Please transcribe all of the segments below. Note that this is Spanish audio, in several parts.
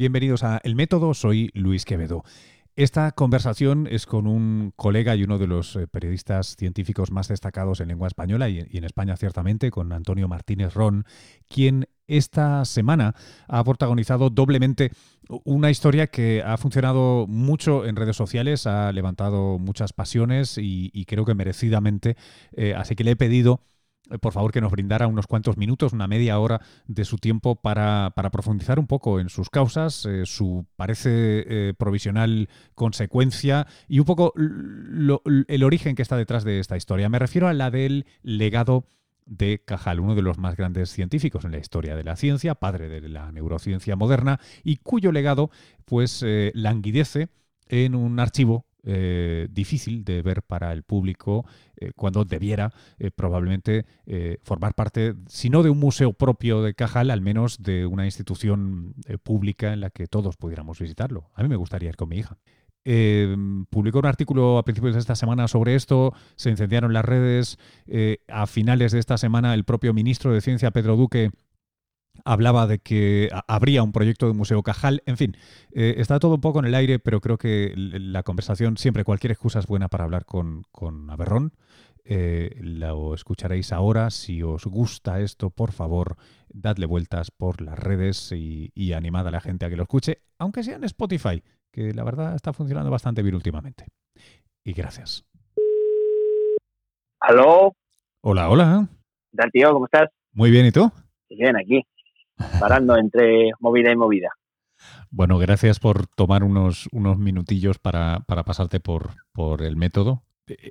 Bienvenidos a El Método, soy Luis Quevedo. Esta conversación es con un colega y uno de los eh, periodistas científicos más destacados en lengua española y, en España ciertamente, con Antonio Martínez Ron, quien esta semana ha protagonizado doblemente una historia que ha funcionado mucho en redes sociales, ha levantado muchas pasiones y, creo que merecidamente. Eh, así que le he pedido por favor, que nos brindara unos cuantos minutos, una media hora de su tiempo para, profundizar un poco en sus causas, eh, su parece eh, provisional consecuencia y un poco el origen que está detrás de esta historia. Me refiero a la del legado de Cajal, uno de los más grandes científicos en la historia de la ciencia, padre de la neurociencia moderna, y cuyo legado pues languidece en un archivo eh, difícil de ver para el público eh, cuando debiera eh, probablemente formar parte, si no de un museo propio de Cajal, al menos de una institución pública en la que todos pudiéramos visitarlo. A mí me gustaría ir con mi hija. publicó un artículo a principios de esta semana sobre esto, se incendiaron las redes, a finales de esta semana el propio ministro de Ciencia, Pedro Duque, hablaba de que habría un proyecto de Museo Cajal. En fin, eh, está todo un poco en el aire, pero creo que la conversación, siempre cualquier excusa es buena para hablar con, con Aberrón. Eh, lo escucharéis ahora. Si os gusta esto, por favor, dadle vueltas por las redes y, animad a la gente a que lo escuche, aunque sea en Spotify, que la verdad está funcionando bastante bien últimamente. Y gracias. ¿Aló? Hola, hola. ¿Qué tal, tío? ¿Cómo estás? Muy bien, ¿y tú? Bien, aquí parando entre movida y movida. Bueno, gracias por tomar unos, unos minutillos para, pasarte por, por el método.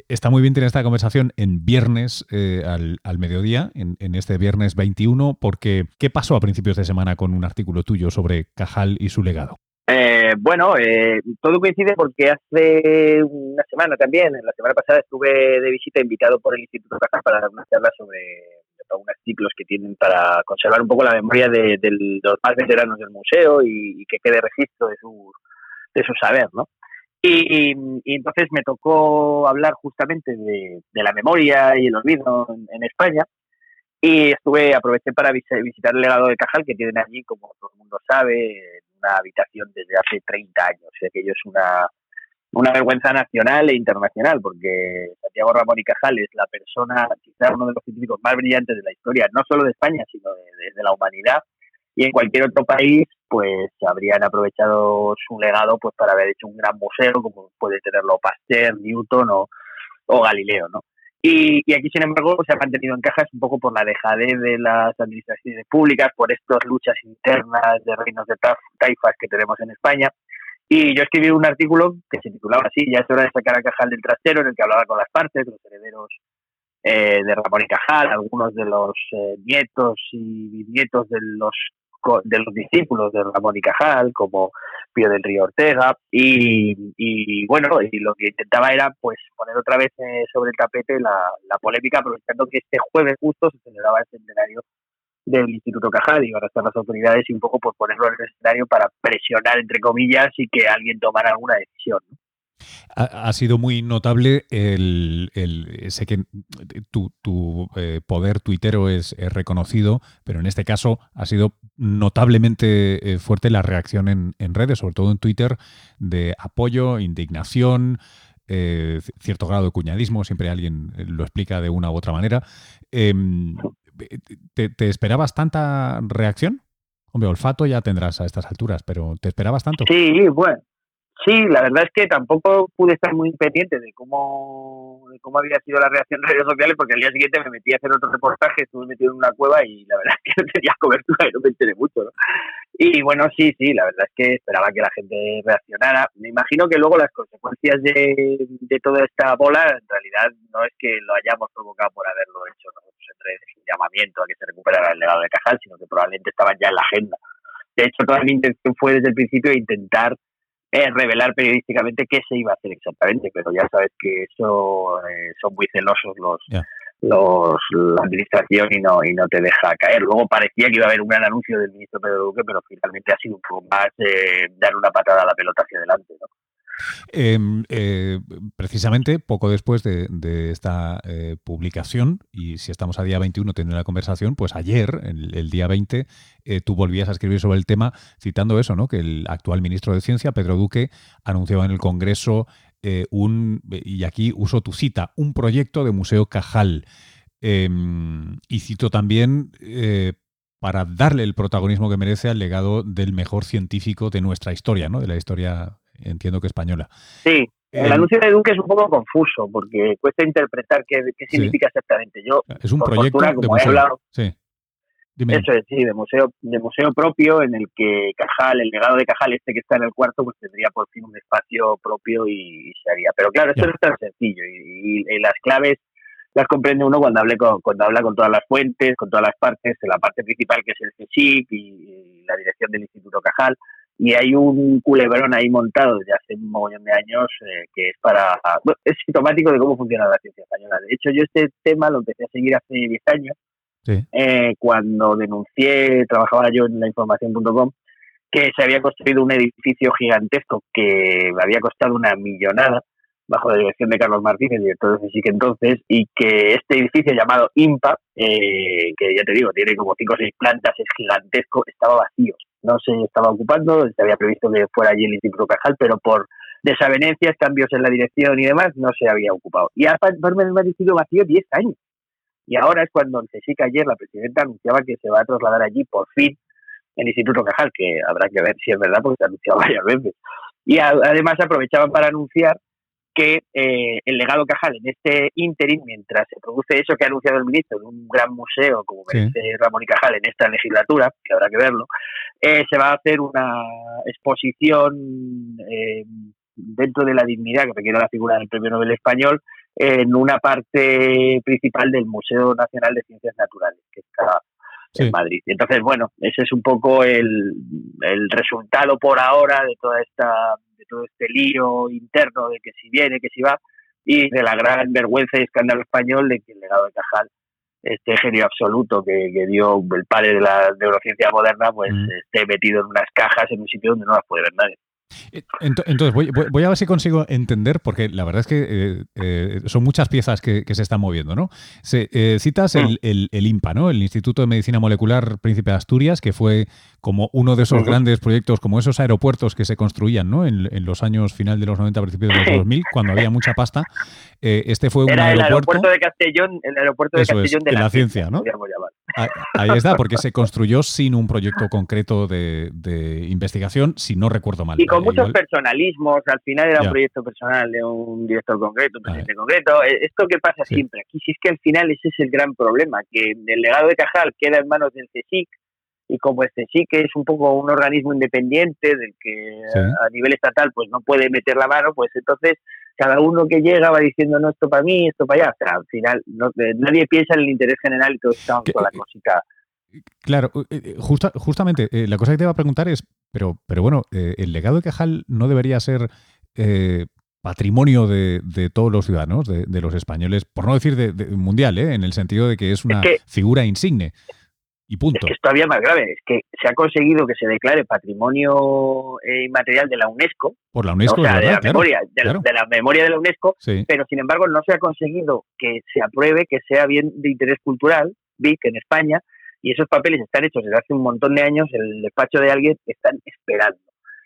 Está muy bien tener esta conversación en viernes eh, al, mediodía, en, este viernes 21, porque ¿qué pasó a principios de semana con un artículo tuyo sobre Cajal y su legado? Eh, bueno, eh, todo coincide porque hace una semana también, la semana pasada estuve de visita invitado por el Instituto Cajal para dar una charla sobre unos ciclos que tienen para conservar un poco la memoria de, los más veteranos del museo y, que quede registro de su, de su saber, ¿no? Y, entonces me tocó hablar justamente de, la memoria y el olvido en, España y estuve, aproveché para visitar el legado de Cajal que tienen allí, como todo el mundo sabe, en una habitación desde hace 30 años. O sea, que ello es una, una vergüenza nacional e internacional, porque Santiago Ramón y Cajal es la persona, quizás uno de los científicos más brillantes de la historia, no solo de España, sino de, la humanidad, y en cualquier otro país, pues habrían aprovechado su legado pues para haber hecho un gran museo, como puede tenerlo Pasteur, Newton o, Galileo, ¿no? Y, aquí, sin embargo, se ha mantenido en cajas un poco por la dejadez de las administraciones públicas, por estas luchas internas de reinos de taifas que tenemos en España, y yo escribí un artículo que se titulaba así, ya es hora de sacar a Cajal del trastero, en el que hablaba con las partes, los herederos eh, de Ramón y Cajal, algunos de los eh, nietos y bisnietos de los de los discípulos de Ramón y Cajal, como Pío del Río Ortega, y, bueno, y lo que intentaba era pues poner otra vez eh, sobre el tapete la polémica, aprovechando que este jueves justo se celebraba el centenario del Instituto Cajal y van a estar las autoridades y un poco por ponerlo en el escenario para presionar, entre comillas, y que alguien tomara alguna decisión. Ha, sido muy notable el, sé que tu, tu eh, poder tuitero es, reconocido, pero en este caso ha sido notablemente eh, fuerte la reacción en, redes, sobre todo en Twitter, de apoyo, indignación, eh, cierto grado de cuñadismo, siempre alguien lo explica de una u otra manera. ¿Te, esperabas tanta reacción? Hombre, olfato ya tendrás a estas alturas, pero ¿te esperabas tanto? Sí, bueno, Sí, la verdad es que tampoco pude estar muy pendiente de cómo, de cómo había sido la reacción en redes sociales, porque al día siguiente me metí a hacer otro reportaje, estuve metido en una cueva y la verdad es que no tenía cobertura y no me enteré mucho. ¿no? Y bueno, sí, sí, la verdad es que esperaba que la gente reaccionara. Me imagino que luego las consecuencias de, de toda esta bola, en realidad, no es que lo hayamos provocado por haberlo hecho nosotros en redes, un llamamiento a que se recuperara el legado de Cajal, sino que probablemente estaban ya en la agenda. De hecho, toda mi intención fue desde el principio intentar es revelar periodísticamente qué se iba a hacer exactamente, pero ya sabes que eso eh, son muy celosos los, los la administración y no y no te deja caer. Luego parecía que iba a haber un gran anuncio del ministro Pedro Duque, pero finalmente ha sido un poco más eh, dar una patada a la pelota hacia adelante. ¿no? Em, eh, precisamente poco después de, esta eh, publicación, y si estamos a día 21 teniendo la conversación, pues ayer, el, día 20, eh, tú volvías a escribir sobre el tema citando eso, ¿no? que el actual ministro de Ciencia, Pedro Duque, anunciaba en el Congreso un, y aquí uso tu cita, un proyecto de Museo Cajal. Em, y cito también para darle el protagonismo que merece al legado del mejor científico de nuestra historia, ¿no? de la historia entiendo que española. Sí, el anuncio de Duque es un poco confuso porque cuesta interpretar qué, significa exactamente. Yo, es un proyecto de museo. sí. Eso es, sí, de museo, de museo propio en el que Cajal, el legado de Cajal, este que está en el cuarto, pues tendría por fin un espacio propio y, se haría. Pero claro, esto no es tan sencillo y, las claves las comprende uno cuando, hable con, cuando habla con todas las fuentes, con todas las partes, de la parte principal que es el CSIC y la dirección del Instituto Cajal, y hay un culebrón ahí montado desde hace un montón de años eh, que es para es sintomático de cómo funciona la ciencia española. De hecho, yo este tema lo empecé a seguir hace 10 años, eh, cuando denuncié, trabajaba yo en la información.com, que se había construido un edificio gigantesco que me había costado una millonada bajo la dirección de Carlos Martínez, director de que entonces, y que este edificio llamado IMPA, eh, que ya te digo, tiene como cinco o seis plantas, es gigantesco, estaba vacío no se estaba ocupando, se había previsto que fuera allí el Instituto Cajal, pero por desavenencias, cambios en la dirección y demás, no se había ocupado. Y ha permanecido vacío 10 años. Y ahora es cuando el CSIC ayer, la presidenta anunciaba que se va a trasladar allí por fin el Instituto Cajal, que habrá que ver si es verdad porque se ha anunciado varias veces. Y además aprovechaban para anunciar que eh, el legado Cajal en este interim, mientras se produce eso que ha anunciado el ministro de un gran museo como merece Ramón y Cajal en esta legislatura, que habrá que verlo, eh, se va a hacer una exposición eh, dentro de la dignidad que requiere la figura del Premio Nobel Español en una parte principal del Museo Nacional de Ciencias Naturales, que está en Madrid. Entonces, bueno, ese es un poco el, el resultado por ahora de toda esta de todo este lío interno de que si viene, que si va, y de la gran vergüenza y escándalo español de que el legado de Cajal, este genio absoluto que, dio el padre de la neurociencia moderna, pues mm. esté metido en unas cajas en un sitio donde no las puede ver nadie. Eh, entonces, voy, a ver si consigo entender, porque la verdad es que eh, eh, son muchas piezas que, se están moviendo, ¿no? citas mm. el, el, INPA, ¿no? El Instituto de Medicina Molecular Príncipe de Asturias, que fue como uno de esos grandes proyectos, como esos aeropuertos que se construían, ¿no? En, los años final de los 90, principios de los 2000, cuando había mucha pasta. este fue un Era aeropuerto... el aeropuerto de Castellón, el aeropuerto de Castellón de, la, ciencia, ¿no? Ahí está, porque se construyó sin un proyecto concreto de, investigación, si no recuerdo mal. Y con muchos personalismos, al final era un proyecto personal de un director concreto, un presidente concreto. Eh, esto que pasa siempre aquí, si es que al final ese es el gran problema, que el legado de Cajal queda en manos del CSIC, y como este sí que es un poco un organismo independiente del que a nivel estatal pues no puede meter la mano, pues entonces cada uno que llega va diciendo no esto para mí, esto para allá. O sea, al final eh, nadie piensa en el interés general y todos estamos con la cosita. Claro, eh, justa, justamente la cosa que te iba a preguntar es, pero, pero bueno, el legado de Cajal no debería ser patrimonio de, todos los ciudadanos, de, los españoles, por no decir de, mundial, en el sentido de que es una figura insigne. Y punto. Es que es todavía más grave, es que se ha conseguido que se declare patrimonio eh, inmaterial de la UNESCO. Por la UNESCO, o sea, de, la memoria, de, la, memoria de la UNESCO, pero sin embargo no se ha conseguido que se apruebe que sea bien de interés cultural, BIC en España, y esos papeles están hechos desde hace un montón de años, el despacho de alguien están esperando.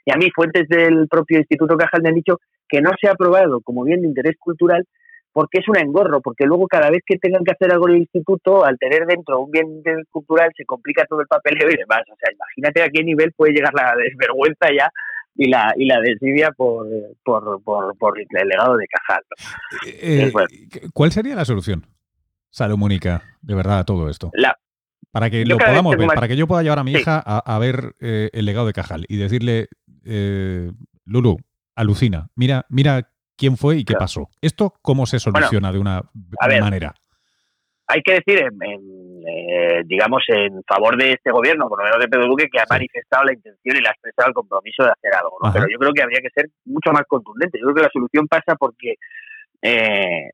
Y a mí fuentes del propio Instituto Cajal me han dicho que no se ha aprobado como bien de interés cultural porque es un engorro, porque luego cada vez que tengan que hacer algo en el instituto, al tener dentro un bien cultural, se complica todo el papeleo y demás. O sea, imagínate a qué nivel puede llegar la desvergüenza ya y la y la desidia por, por, por, el legado de Cajal. Eh, ¿Cuál sería la solución, Salomónica, de verdad, a todo esto? La, para que lo podamos ver, para que yo pueda llevar a mi hija a, ver eh, el legado de Cajal y decirle, eh, Lulu, alucina, mira, mira quién fue y qué pasó. ¿Esto cómo se soluciona de una manera? Hay que decir, eh, digamos, en favor de este gobierno, por lo menos de Pedro Duque, que ha manifestado la intención y le ha expresado el compromiso de hacer algo. Pero yo creo que habría que ser mucho más contundente. Yo creo que la solución pasa porque eh,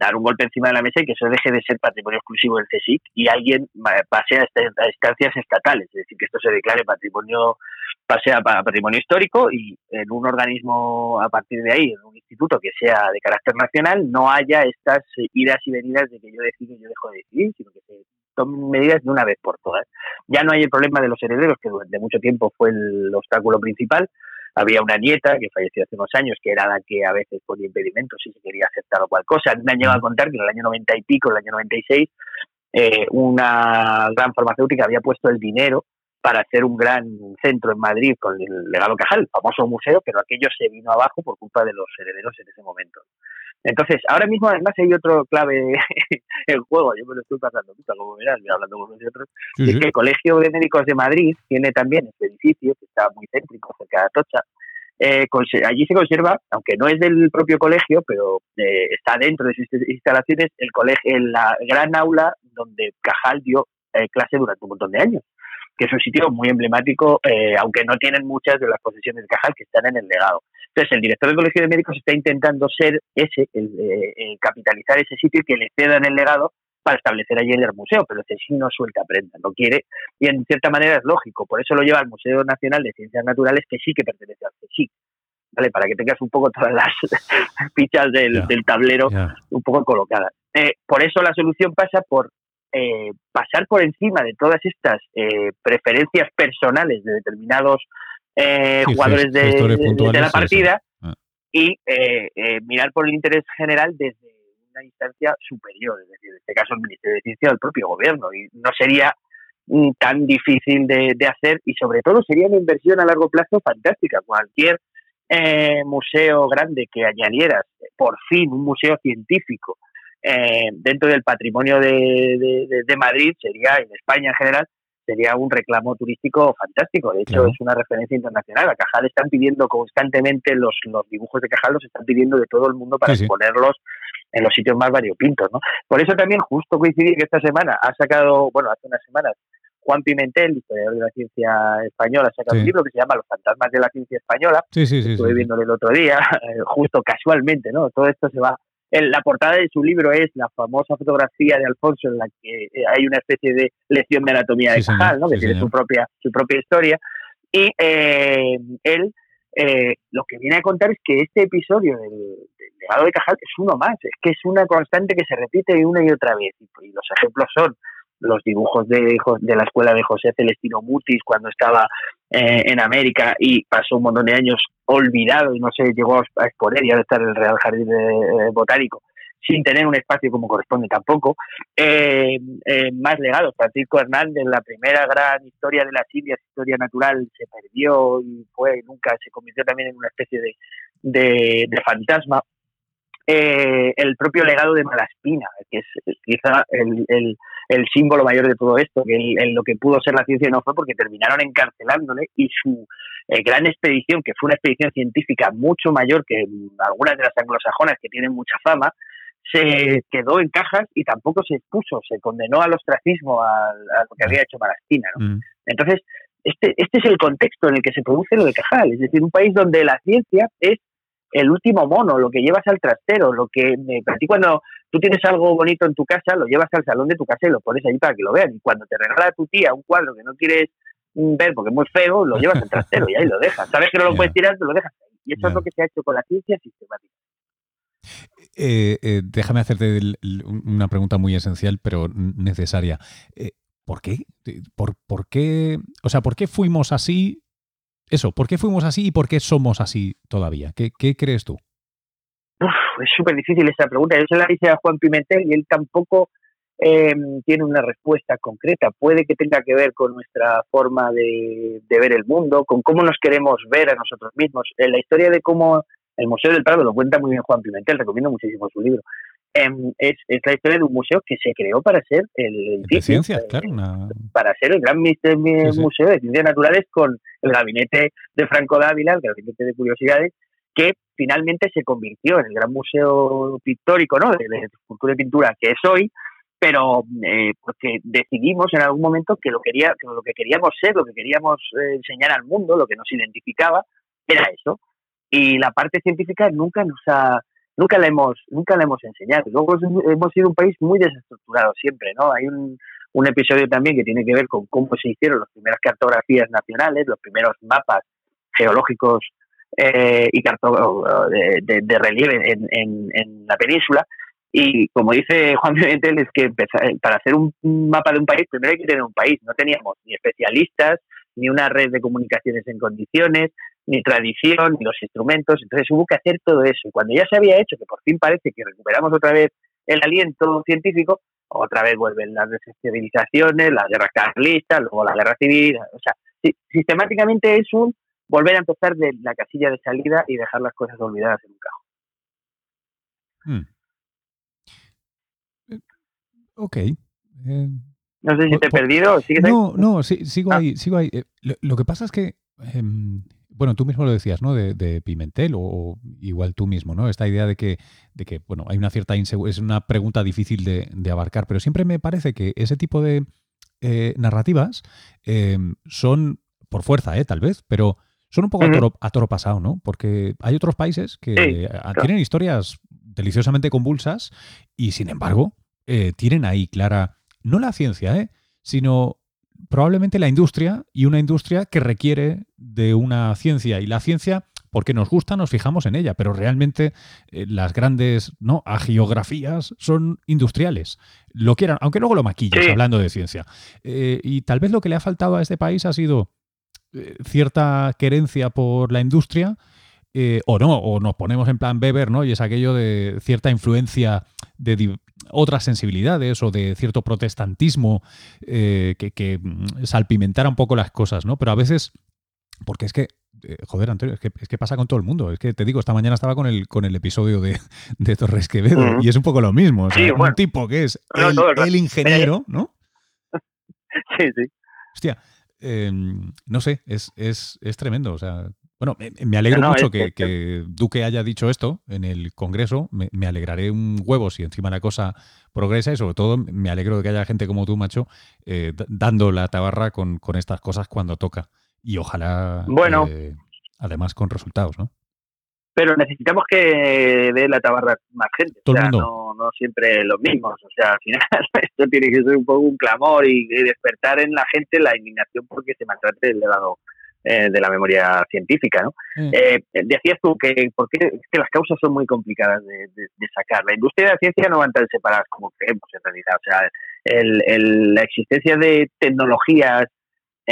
dar un golpe encima de la mesa y que eso deje de ser patrimonio exclusivo del CSIC y alguien pase a, instancias estatales, es decir, que esto se declare patrimonio pase a patrimonio histórico y en un organismo a partir de ahí, en un instituto que sea de carácter nacional, no haya estas idas y venidas de que yo decido y yo dejo de decidir, sino que se tomen medidas de una vez por todas. Ya no hay el problema de los herederos, que durante mucho tiempo fue el obstáculo principal. Había una nieta que falleció hace unos años, que era la que a veces ponía impedimentos si se quería aceptar o cual cosa. Me han llegado a contar que en el año 90 y pico, en el año 96, eh, una gran farmacéutica había puesto el dinero para hacer un gran centro en Madrid con el legado Cajal, el famoso museo, pero aquello se vino abajo por culpa de los herederos en ese momento. Entonces, ahora mismo además hay otro clave en juego, yo me lo estoy pasando como verás, hablando con nosotros, es que el Colegio de Médicos de Madrid tiene también este edificio, que está muy céntrico, cerca de Atocha, eh, allí se conserva, aunque no es del propio colegio, pero eh, está dentro de sus instalaciones, el colegio, la gran aula donde Cajal dio eh, clase durante un montón de años que es un sitio muy emblemático, eh, aunque no tienen muchas de las posesiones de Cajal que están en el legado. Entonces, el director del Colegio de Médicos está intentando ser ese, el, eh, capitalizar ese sitio y que le cedan el legado para establecer allí el museo, pero el sí no suelta prenda, no quiere, y en cierta manera es lógico, por eso lo lleva al Museo Nacional de Ciencias Naturales, que sí que pertenece al CSIC, ¿vale? Para que tengas un poco todas las fichas del, tablero un poco colocadas. Eh, por eso la solución pasa por eh, pasar por encima de todas estas eh, preferencias personales de determinados eh, jugadores de, la partida ah. y mirar por el interés general desde una instancia superior, es decir, en este caso el Ministerio de Ciencia del propio gobierno. Y no sería mm, tan difícil de, hacer y sobre todo sería una inversión a largo plazo fantástica. Cualquier museo grande que añadieras, por fin un museo científico, eh, dentro del patrimonio de, de, Madrid sería, en España en general, sería un reclamo turístico fantástico. De hecho, es una referencia internacional. A Cajal están pidiendo constantemente los, los dibujos de Cajal, los están pidiendo de todo el mundo para exponerlos en los sitios más variopintos. ¿no? Por eso también justo coincidir que esta semana ha sacado, bueno, hace unas semanas, Juan Pimentel, historiador de la ciencia española, ha sacado un libro que se llama Los fantasmas de la ciencia española. Sí, sí, sí. Estuve viendo el otro día, justo casualmente, ¿no? Todo esto se va la portada de su libro es la famosa fotografía de Alfonso en la que eh, hay una especie de lección de anatomía de Cajal, ¿no? que tiene su propia, su propia historia. Y eh, él eh, lo que viene a contar es que este episodio del, legado de Cajal es uno más, es que es una constante que se repite una y otra vez. Y, los ejemplos son los dibujos de, de la escuela de José Celestino Mutis cuando estaba en América y pasó un montón de años olvidado y no se llegó a exponer y ahora está en el Real Jardín eh, Botánico sin tener un espacio como corresponde tampoco. Eh, eh, más legados, Francisco Hernández, la primera gran historia de las Indias, historia natural, se perdió y fue nunca se convirtió también en una especie de, de, fantasma. el propio legado de Malaspina, que es quizá el, el, el, símbolo mayor de todo esto, que lo que pudo ser la ciencia no fue porque terminaron encarcelándole y su eh, gran expedición, que fue una expedición científica mucho mayor que algunas de las anglosajonas que tienen mucha fama, se quedó en cajas y tampoco se expuso, se condenó al ostracismo, a, lo que había hecho Marastina. ¿no? Mm. Entonces, este, este es el contexto en el que se produce lo de Cajal, es decir, un país donde la ciencia es el último mono, lo que llevas al trastero, lo que para ti cuando tú tienes algo bonito en tu casa, lo llevas al salón de tu casa y lo pones ahí para que lo vean. Y cuando te regala tu tía un cuadro que no quieres ver porque es muy feo, lo llevas al trastero y ahí lo dejas. Sabes que no lo puedes tirar, te lo dejas ahí. Y eso es lo que se ha hecho con la ciencia sistemática. Eh, eh, déjame hacerte una pregunta muy esencial, pero necesaria. Eh, ¿Por qué? ¿Por, ¿Por qué? O sea, ¿por qué fuimos así? Eso, ¿por qué fuimos así y por qué somos así todavía? ¿Qué, qué crees tú? es súper difícil esa pregunta. Yo se la hice a Juan Pimentel y él tampoco eh, tiene una respuesta concreta. Puede que tenga que ver con nuestra forma de, ver el mundo, con cómo nos queremos ver a nosotros mismos. La historia de cómo el Museo del Prado lo cuenta muy bien Juan Pimentel, recomiendo muchísimo su libro. Em, es, la historia de un museo que se creó para ser el, de ciencias, claro, para ser el gran museo de ciencias naturales con el gabinete de Franco Dávila, el gabinete de curiosidades, que finalmente se convirtió en el gran museo pictórico ¿no? de, de escultura y pintura que es hoy, pero eh, porque decidimos en algún momento que lo quería que lo que queríamos ser lo que queríamos eh, enseñar al mundo lo que nos identificaba era eso y la parte científica nunca nos ha nunca la hemos nunca la hemos enseñado luego hemos sido un país muy desestructurado siempre no hay un, un episodio también que tiene que ver con cómo se hicieron las primeras cartografías nacionales, los primeros mapas geológicos eh, y de, de, relieve en, en, la península. Y como dice Juan Pimentel, es que para hacer un mapa de un país, primero hay que tener un país. No teníamos ni especialistas, ni una red de comunicaciones en condiciones, ni tradición, ni los instrumentos. Entonces hubo que hacer todo eso. Y cuando ya se había hecho, que por fin parece que recuperamos otra vez el aliento científico, otra vez vuelven las desestabilizaciones, las guerras carlistas, luego la guerra civil. O sea, sistemáticamente es un volver a empezar de la casilla de salida y dejar las cosas olvidadas en un cajón. Hmm. Eh, ok. Eh, no sé si te he perdido. ¿sigues no, no, sigo, ah. ahí, sigo ahí. Eh, lo, que pasa es que, em, bueno, tú mismo lo decías, ¿no? De, Pimentel o, igual tú mismo, ¿no? Esta idea de que, de que bueno, hay una cierta inseguridad, es una pregunta difícil de, de, abarcar, pero siempre me parece que ese tipo de narrativas em, son, por fuerza, ¿eh? Tal vez, pero son un poco a, toro, pasado, ¿no? Porque hay otros países que tienen historias deliciosamente convulsas y, sin embargo, eh, tienen ahí clara, no la ciencia, ¿eh? sino probablemente la industria y una industria que requiere de una ciencia. Y la ciencia, porque nos gusta, nos fijamos en ella, pero realmente eh, las grandes ¿no? agiografías son industriales. Lo quieran, aunque luego lo maquillas hablando de ciencia. Eh, y tal vez lo que le ha faltado a este país ha sido eh, cierta querencia por la industria, o no, o nos ponemos en plan Weber, ¿no? Y es aquello de cierta influencia de otras sensibilidades o de cierto protestantismo eh, que, mm, salpimentara un poco las cosas, ¿no? Pero a veces, porque es que joder, Antonio, es que, es que pasa con todo el mundo. Es que te digo, esta mañana estaba con el, con el episodio de, Torres Quevedo y es un poco lo mismo. un tipo que es el, ingeniero, ¿no? Sí, sí. Hostia, Em, no sé, es, es, es, tremendo. O sea, bueno, me, alegro mucho que, Duque haya dicho esto en el Congreso. Me, alegraré un huevo si encima la cosa progresa y sobre todo me alegro de que haya gente como tú, macho, eh, dando la tabarra con, con, estas cosas cuando toca. Y ojalá, bueno. Eh, además, con resultados, ¿no? pero necesitamos que dé la tabarra más gente. o sea, no, no siempre los mismos. O sea, al final esto tiene que ser un poco un clamor y, despertar en la gente la indignación porque se maltrate el lado eh, de la memoria científica, ¿no? Eh, decías tú que, porque, que las causas son muy complicadas de, sacar. La industria de la ciencia no van tan separadas como creemos en realidad. O sea, el, la existencia de tecnologías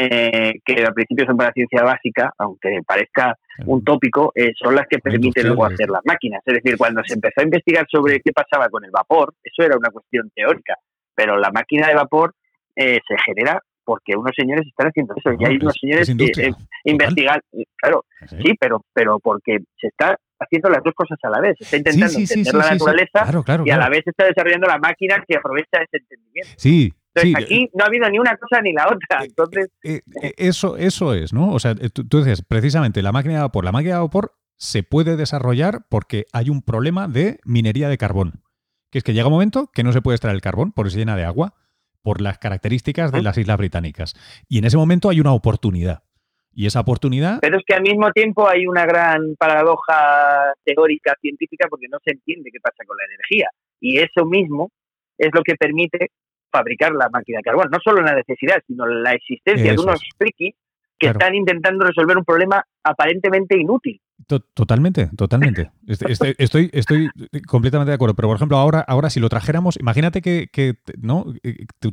eh, que al principio son para ciencia básica, aunque parezca un tópico, eh, son las que permiten luego hacer las máquinas. Es decir, cuando se empezó a investigar sobre qué pasaba con el vapor, eso era una cuestión teórica, pero la máquina de vapor eh, se genera porque unos señores están haciendo eso. Y hay unos señores que investigan, claro, sí, pero pero porque se está haciendo las dos cosas a la vez, se está intentando entender la naturaleza y a la vez está desarrollando la máquina que aprovecha ese entendimiento. Sí, aquí no ha habido ni una cosa ni la otra. Eh, Entonces, eh, eh, eso, eso es, ¿no? O sea, tú, dices, precisamente la máquina de vapor, la máquina de vapor se puede desarrollar porque hay un problema de minería de carbón. Que es que llega un momento que no se puede extraer el carbón porque se llena de agua por las características de las islas británicas. Y en ese momento hay una oportunidad. Y esa oportunidad. Pero es que al mismo tiempo hay una gran paradoja teórica, científica, porque no se entiende qué pasa con la energía. Y eso mismo es lo que permite fabricar la máquina de carbón. No solo la necesidad, sino la existencia de unos frikis que están intentando resolver un problema aparentemente inútil. Totalmente, totalmente. Estoy, estoy, estoy, completamente de acuerdo. Pero, por ejemplo, ahora, ahora si lo trajéramos, imagínate que, ¿no?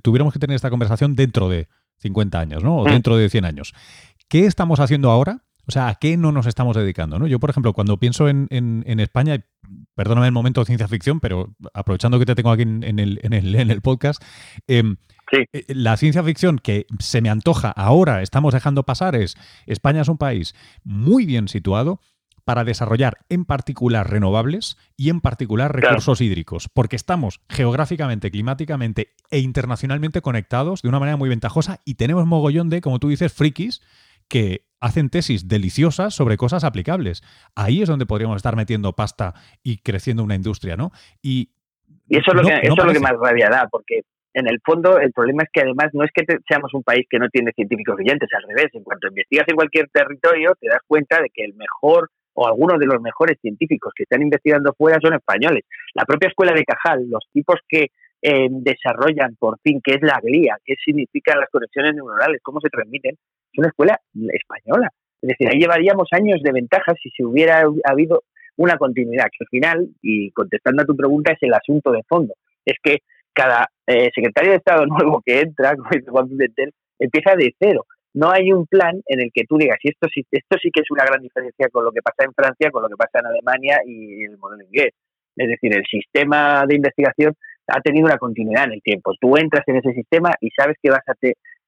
tuviéramos que tener esta conversación dentro de 50 años, ¿no? O mm. dentro de 100 años. ¿Qué estamos haciendo ahora? O sea, ¿a qué no nos estamos dedicando? ¿no? Yo, por ejemplo, cuando pienso en, en, en España, perdóname el momento de ciencia ficción, pero aprovechando que te tengo aquí en, el, en el, el podcast, em, eh, la ciencia ficción que se me antoja ahora, estamos dejando pasar, es España es un país muy bien situado para desarrollar en particular renovables y en particular recursos hídricos, porque estamos geográficamente, climáticamente e internacionalmente conectados de una manera muy ventajosa y tenemos mogollón de, como tú dices, frikis que hacen tesis deliciosas sobre cosas aplicables. Ahí es donde podríamos estar metiendo pasta y creciendo una industria, ¿no? Y, eso es lo, que, eso es lo que más rabia da, porque en el fondo el problema es que además no es que seamos un país que no tiene científicos brillantes, al revés, en cuanto investigas en cualquier territorio te das cuenta de que el mejor o algunos de los mejores científicos que están investigando fuera son españoles. La propia escuela de Cajal, los tipos que eh, desarrollan por fin, qué es la glía, qué significan las conexiones neuronales, cómo se transmiten, es una escuela española. Es decir, ahí llevaríamos años de ventaja si se hubiera habido una continuidad, que al final, y contestando a tu pregunta, es el asunto de fondo. Es que cada eh, secretario de Estado nuevo que entra, como dice Juan Pimentel, empieza de cero. No hay un plan en el que tú digas, y esto sí, esto sí que es una gran diferencia con lo que pasa en Francia, con lo que pasa en Alemania y el modelo inglés. Es decir, el sistema de investigación ha tenido una continuidad en el tiempo. Tú entras en ese sistema y sabes que vas a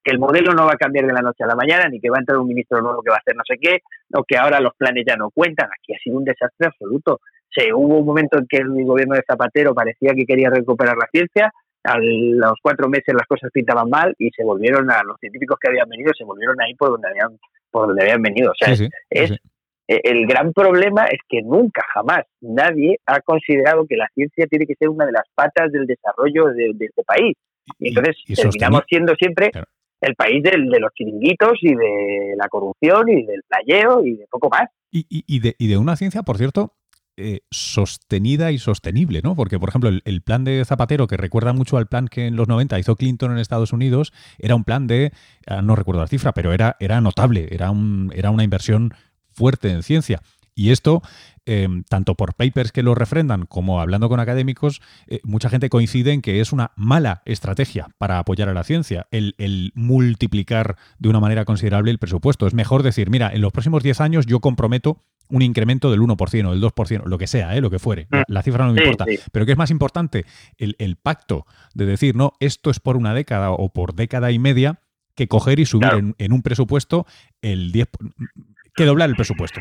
que el modelo no va a cambiar de la noche a la mañana, ni que va a entrar un ministro nuevo que va a hacer no sé qué, o que ahora los planes ya no cuentan. Aquí ha sido un desastre absoluto. Se, hubo un momento en que el gobierno de Zapatero parecía que quería recuperar la ciencia, a los cuatro meses las cosas pintaban mal y se volvieron a los científicos que habían venido, se volvieron ahí por donde habían, por donde habían venido. O sea, es, e, el gran problema es que nunca, jamás, nadie ha considerado que la ciencia tiene que ser una de las patas del desarrollo de, este país. Y entonces terminamos siendo siempre el país de los chiringuitos y de la corrupción y del playeo y de poco más. Y, de, y de una ciencia, por cierto, eh, sostenida y sostenible, ¿no? Porque, por ejemplo, el, plan de Zapatero, que recuerda mucho al plan que en los 90 hizo Clinton en Estados Unidos, era un plan de, ah, no recuerdo la cifra, pero era, era notable, era, un, era una inversión fuerte en ciencia. Y esto, em, tanto por papers que lo refrendan como hablando con académicos, eh, mucha gente coincide en que es una mala estrategia para apoyar a la ciencia el, multiplicar de una manera considerable el presupuesto. Es mejor decir, mira, en los próximos 10 años yo comprometo un incremento del 1%, del 2%, lo que sea, ¿eh? lo que fuere. La, cifra no me importa. Pero ¿qué es más importante? El, el, pacto de decir, no, esto es por una década o por década y media, que coger y subir en, un presupuesto el 10%, que doblar el presupuesto.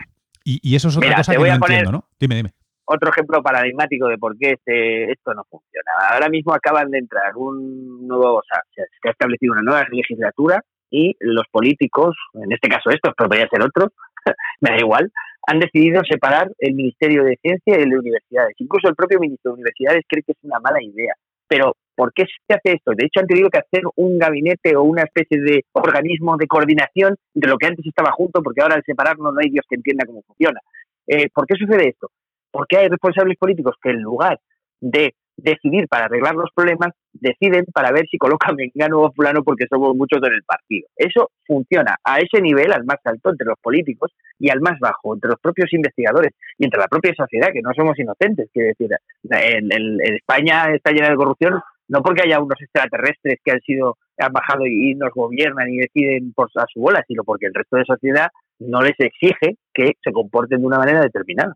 Y, eso es otra cosa que no entiendo, ¿no? Dime, dime. Otro ejemplo paradigmático de por qué este, esto no funciona. Ahora mismo acaban de entrar un nuevo, o sea, se ha establecido una nueva legislatura y los políticos, en este caso estos, pero podría ser otros, me da igual, han decidido separar el Ministerio de Ciencia y el de Universidades. Incluso el propio ministro de Universidades cree que es una mala idea. Pero ¿Por qué se hace esto? De hecho, han tenido que hacer un gabinete o una especie de organismo de coordinación de lo que antes estaba junto, porque ahora al separarlo no hay Dios que entienda cómo funciona. Eh, ¿Por qué sucede esto? Porque hay responsables políticos que en lugar de decidir para arreglar los problemas, deciden para ver si colocan vengano o fulano porque somos muchos en el partido. Eso funciona a ese nivel, al más alto, entre los políticos y al más bajo, entre los propios investigadores y entre la propia sociedad, que no somos inocentes. Quiere decir, en España está llena de corrupción no porque haya unos extraterrestres que han sido han bajado y nos gobiernan y deciden por a su bola, sino porque el resto de sociedad no les exige que se comporten de una manera determinada.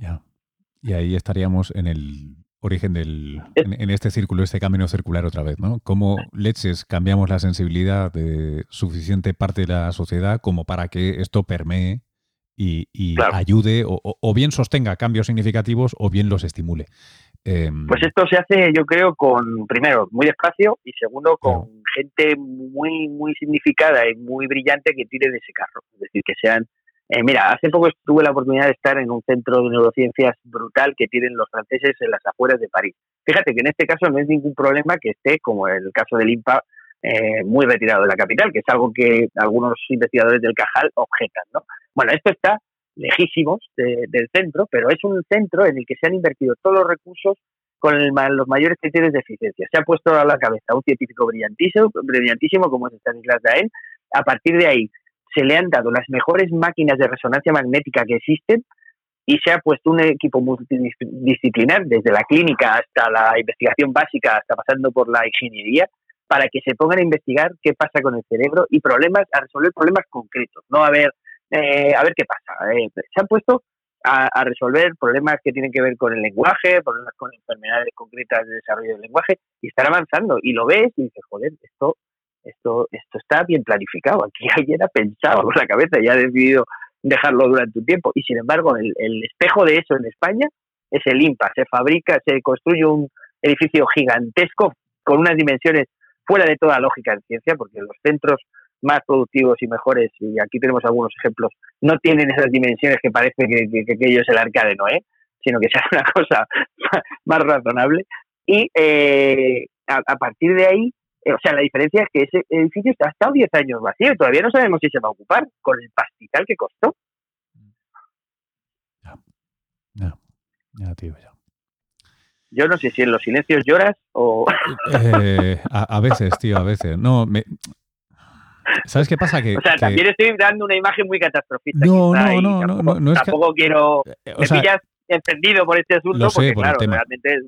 Ya. Y ahí estaríamos en el origen del en, este círculo, este camino circular otra vez, ¿no? Cómo leches cambiamos la sensibilidad de suficiente parte de la sociedad como para que esto permee y, ayude o, bien sostenga cambios significativos o bien los estimule. Em, pues esto se hace, yo creo, con, primero, muy despacio y segundo, con gente muy, muy significada y muy brillante que tire de ese carro. Es decir, que sean... Eh, mira, hace poco tuve la oportunidad de estar en un centro de neurociencias brutal que tienen los franceses en las afueras de París. Fíjate que en este caso no es ningún problema que esté, como el caso del IMPA, eh, muy retirado de la capital, que es algo que algunos investigadores del Cajal objetan. ¿no? Bueno, esto está lejísimos del centro, pero es un centro en el que se han invertido todos los recursos con los mayores criterios de eficiencia. Se ha puesto a la cabeza un científico brillantísimo, brillantísimo como es Stanislas Daen. A partir de ahí se le han dado las mejores máquinas de resonancia magnética que existen y se ha puesto un equipo multidisciplinar, desde la clínica hasta la investigación básica, hasta pasando por la ingeniería, para que se pongan a investigar qué pasa con el cerebro y problemas, a resolver problemas concretos, no a ver eh, a ver qué pasa. Eh, se han puesto a, resolver problemas que tienen que ver con el lenguaje, problemas con enfermedades concretas de desarrollo del lenguaje, y están avanzando. Y lo ves y dices, joder, esto, esto, esto está bien planificado. Aquí alguien ha pensado con la cabeza y ha decidido dejarlo durante un tiempo. Y sin embargo, el, el espejo de eso en España es el IMPA. Se fabrica, se construye un edificio gigantesco con unas dimensiones fuera de toda lógica en ciencia, porque los centros más productivos y mejores, y aquí tenemos algunos ejemplos, no tienen esas dimensiones que parece que, que, que ellos el arca de Noé, sino que sea una cosa más razonable. Y eh, a, partir de ahí, eh, o sea, la diferencia es que ese edificio ha estado 10 años vacío y todavía no sabemos si se va a ocupar con el pastizal que costó. Ya, ya, ya, tío, ya. Yo no sé si en los silencios lloras o... Eh, a, veces, tío, a veces. No, me... ¿Sabes qué pasa? Que, o sea, también estoy dando una imagen muy catastrofista. No, no, no, no, no, es Tampoco quiero... Eh, me pillas encendido por este asunto porque, claro, realmente es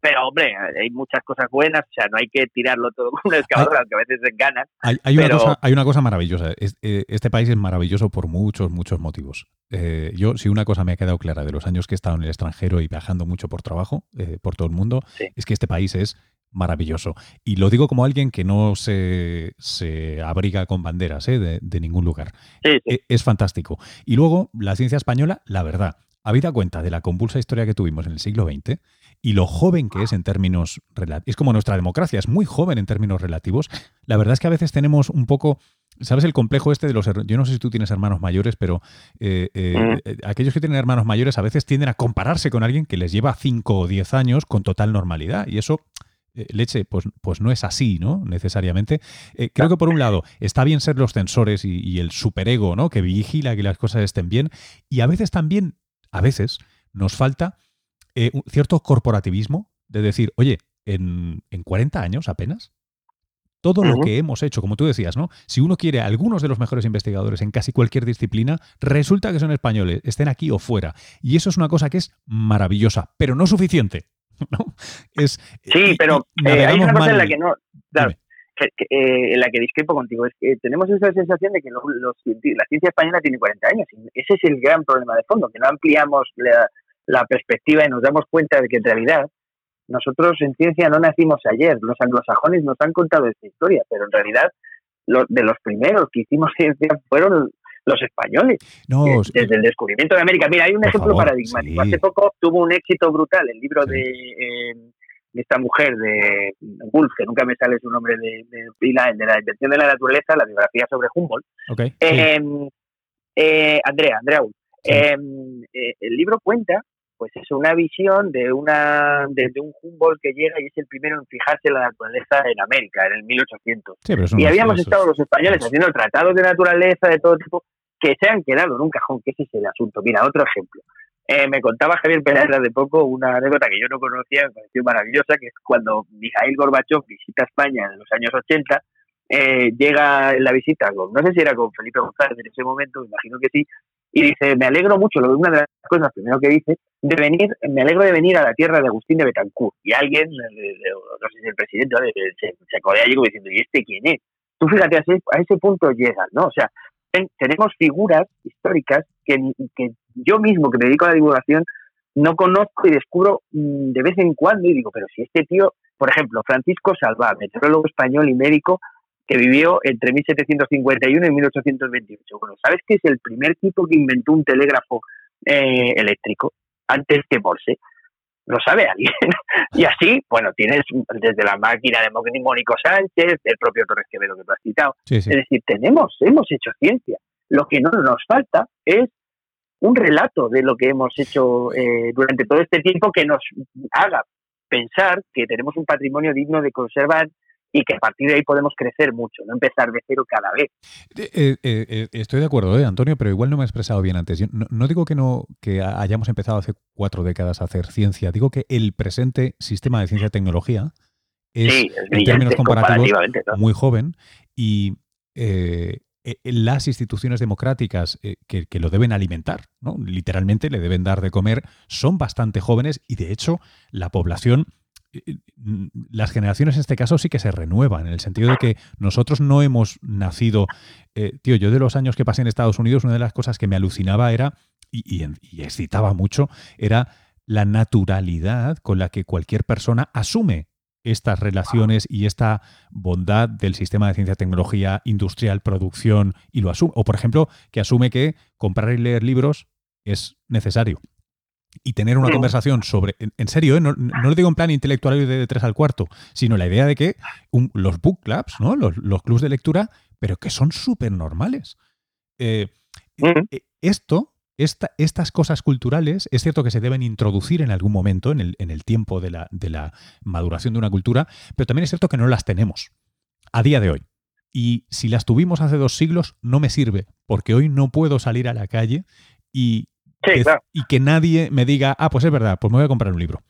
pero, hombre, hay muchas cosas buenas, o sea, no hay que tirarlo todo con un excavador, aunque a veces se ganan. Hay, una cosa, hay una cosa maravillosa. Eh, este país es maravilloso por muchos, muchos motivos. Eh, yo, si una cosa me ha quedado clara de los años que he estado en el extranjero y viajando mucho por trabajo, eh, por todo el mundo, es que este país es maravilloso. Y lo digo como alguien que no se, se abriga con banderas de, de, ningún lugar. E, es fantástico. Y luego, la ciencia española, la verdad, habida cuenta de la convulsa historia que tuvimos en el siglo XX, y lo joven que es en términos relativos. Es como nuestra democracia, es muy joven en términos relativos. La verdad es que a veces tenemos un poco. ¿Sabes el complejo este de los Yo no sé si tú tienes hermanos mayores, pero eh, eh, mm. eh, aquellos que tienen hermanos mayores a veces tienden a compararse con alguien que les lleva 5 o 10 años con total normalidad. Y eso, leche, pues, pues no es así, ¿no? Necesariamente. creo que por un lado está bien ser los censores y, y el superego, ¿no? Que vigila que las cosas estén bien. Y a veces también, a veces, nos falta eh, un cierto corporativismo de decir, oye, en, en 40 años apenas, todo lo que hemos hecho, como tú decías, ¿no? Si uno quiere a algunos de los mejores investigadores en casi cualquier disciplina, resulta que son españoles, estén aquí o fuera. Y eso es una cosa que es maravillosa, pero no suficiente. ¿no? Es, sí, pero eh, hay una cosa en la que no. Claro, eh, en la que discrepo contigo, es que tenemos esa sensación de que los, la ciencia española tiene 40 años. Ese es el gran problema de fondo, que no ampliamos la, la perspectiva y nos damos cuenta de que en realidad nosotros en ciencia no nacimos ayer, los anglosajones nos han contado esta historia, pero en realidad de los primeros que hicimos ciencia fueron los españoles, desde el descubrimiento de América. Mira, hay un ejemplo paradigmático. Hace poco tuvo un éxito brutal el libro eh, de, esta mujer, de Wolf, que nunca me sale su nombre, de, de, de, la, de la invención de la naturaleza, la biografía sobre Humboldt. Em, eh, Andrea, Andrea Wolf. Em, eh, el libro cuenta pues es una visión de una de, un Humboldt que llega y es el primero en fijarse en la naturaleza en América, en el 1800. y habíamos estado los españoles haciendo tratados de naturaleza de todo tipo que se han quedado en un cajón, que ese es el asunto. Mira, otro ejemplo. Eh, me contaba Javier Pérez de poco una anécdota que yo no conocía, me pareció maravillosa, que es cuando Mikhail Gorbachev visita España en los años 80, eh, llega en la visita, con, no sé si era con Felipe González en ese momento, me imagino que sí, y dice, me alegro mucho, una de las cosas primero que dice, de venir, me alegro de venir a la tierra de Agustín de Betancourt. Y alguien, no sé si el presidente, se, se codea allí diciendo, ¿y este quién es? Tú fíjate, a ese, a ese punto llegas, ¿no? O sea, tenemos figuras históricas que, que yo mismo, que me dedico a la divulgación, no conozco y descubro mm, de vez en cuando y digo, pero si este tío, por ejemplo, Francisco Salvá, meteorólogo español y médico, que vivió entre 1751 y 1828. Bueno, ¿sabes que es el primer tipo que inventó un telégrafo eh, eléctrico antes que Morse? Lo sabe alguien. y así, bueno, tienes desde la máquina de Mónico Sánchez, el propio Torres Quevedo que tú has citado. Es decir, tenemos, hemos hecho ciencia. Lo que no nos falta es un relato de lo que hemos hecho eh, durante todo este tiempo que nos haga pensar que tenemos un patrimonio digno de conservar y que a partir de ahí podemos crecer mucho, no empezar de cero cada vez. Eh, eh, eh, estoy de acuerdo, Antonio, pero igual no me he expresado bien antes. no, digo que no que hayamos empezado hace cuatro décadas a hacer ciencia, digo que el presente sistema de ciencia y tecnología es, en términos comparativos muy joven y las instituciones democráticas que, que, lo deben alimentar, ¿no? literalmente le deben dar de comer, son bastante jóvenes y de hecho la población las generaciones en este caso sí que se renuevan, en el sentido de que nosotros no hemos nacido, eh, tío, yo de los años que pasé en Estados Unidos, una de las cosas que me alucinaba era, y, excitaba mucho, era la naturalidad con la que cualquier persona asume estas relaciones y esta bondad del sistema de ciencia, tecnología, industrial, producción, y lo asume. O, por ejemplo, que asume que comprar y leer libros es necesario y tener una conversación sobre, en, serio, ¿eh? no, lo digo en plan intelectual de, 3 al cuarto, sino la idea de que los book clubs, ¿no? los, los clubs de lectura, pero que son súper normales. Eh, eh, esto, esta, estas cosas culturales, es cierto que se deben introducir en algún momento, en el, en el tiempo de la, de la maduración de una cultura, pero también es cierto que no las tenemos a día de hoy. Y si las tuvimos hace dos siglos, no me sirve, porque hoy no puedo salir a la calle y y que nadie me diga, ah, pues es verdad, pues me voy a comprar un libro.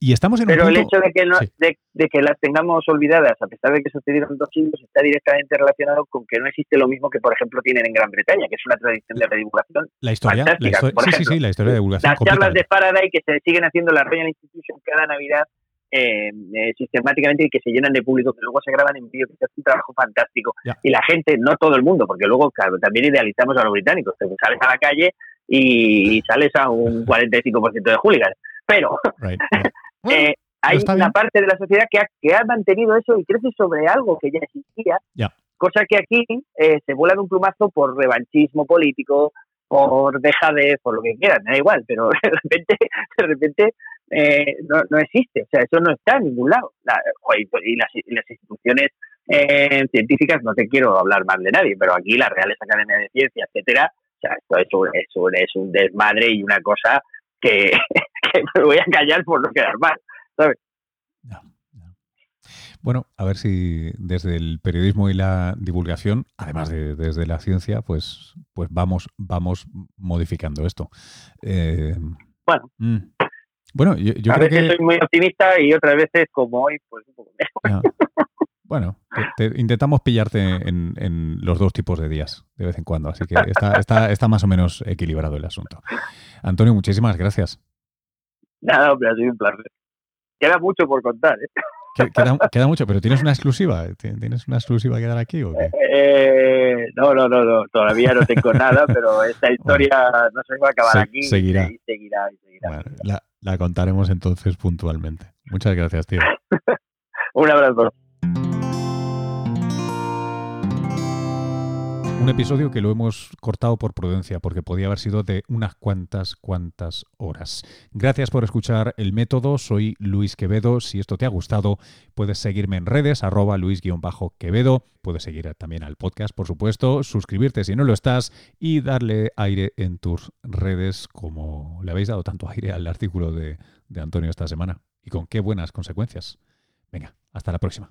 Y estamos en Pero un el punto... hecho de que, no, de, de, que las tengamos olvidadas, a pesar de que sucedieron dos siglos, está directamente relacionado con que no existe lo mismo que, por ejemplo, tienen en Gran Bretaña, que es una tradición de la divulgación. La historia, la histo por sí, ejemplo, sí, sí, la historia de divulgación. Las charlas de Faraday que se siguen haciendo en la Royal Institution cada Navidad eh, eh, sistemáticamente y que se llenan de público, que luego se graban en vídeo, que hace un trabajo fantástico. Ya. Y la gente, no todo el mundo, porque luego, claro, también idealizamos a los británicos, que sales a la calle y, y sales a un 45% de hooligans. Pero Right, right. Bueno, eh, hay una bien. parte de la sociedad que ha, que ha mantenido eso y crece sobre algo que ya existía, Ya. cosa que aquí eh, se vuela de un plumazo por revanchismo político, por dejadez, por lo que quieran, me da igual, pero de repente, de repente eh, no, no existe, o sea, eso no está en ningún lado. La- joder, y, las, y las instituciones eh, científicas, no te quiero hablar mal de nadie, pero aquí las Reales Academias de Ciencias, etcétera, sea, esto es un, es un, es un desmadre y una cosa que, que me voy a callar por no quedar mal. Ya. Bueno, a ver si desde el periodismo y la divulgación, además de desde la ciencia, pues, pues vamos, vamos modificando esto. Eh, Bueno. mm. Bueno, yo, yo a creo veces que... soy muy optimista y otras veces, como hoy, pues un poco menos. Bueno, te- te- intentamos pillarte en, en los dos tipos de días de vez en cuando, así que está, está, está más o menos equilibrado el asunto. Antonio, muchísimas gracias. Nada, hombre, ha sido un placer. Queda mucho por contar, ¿eh? Que- Queda, queda mucho, pero ¿tienes una exclusiva? ¿Tienes una exclusiva que dar aquí o qué? Eh, no, no, no, no, todavía no tengo nada, pero esta historia no se va a acabar Se- aquí. seguirá. Y seguirá, y seguirá. Bueno, la, la contaremos entonces puntualmente. Muchas gracias, tío. Un abrazo. Un episodio que lo hemos cortado por prudencia, porque podía haber sido de unas cuantas, cuantas horas. Gracias por escuchar el método. Soy Luis Quevedo. Si esto te ha gustado, puedes seguirme en redes, arroba Luis-Quevedo. Puedes seguir también al podcast, por supuesto, suscribirte si no lo estás y darle aire en tus redes, como le habéis dado tanto aire al artículo de, de Antonio esta semana. Y con qué buenas consecuencias. Venga, hasta la próxima.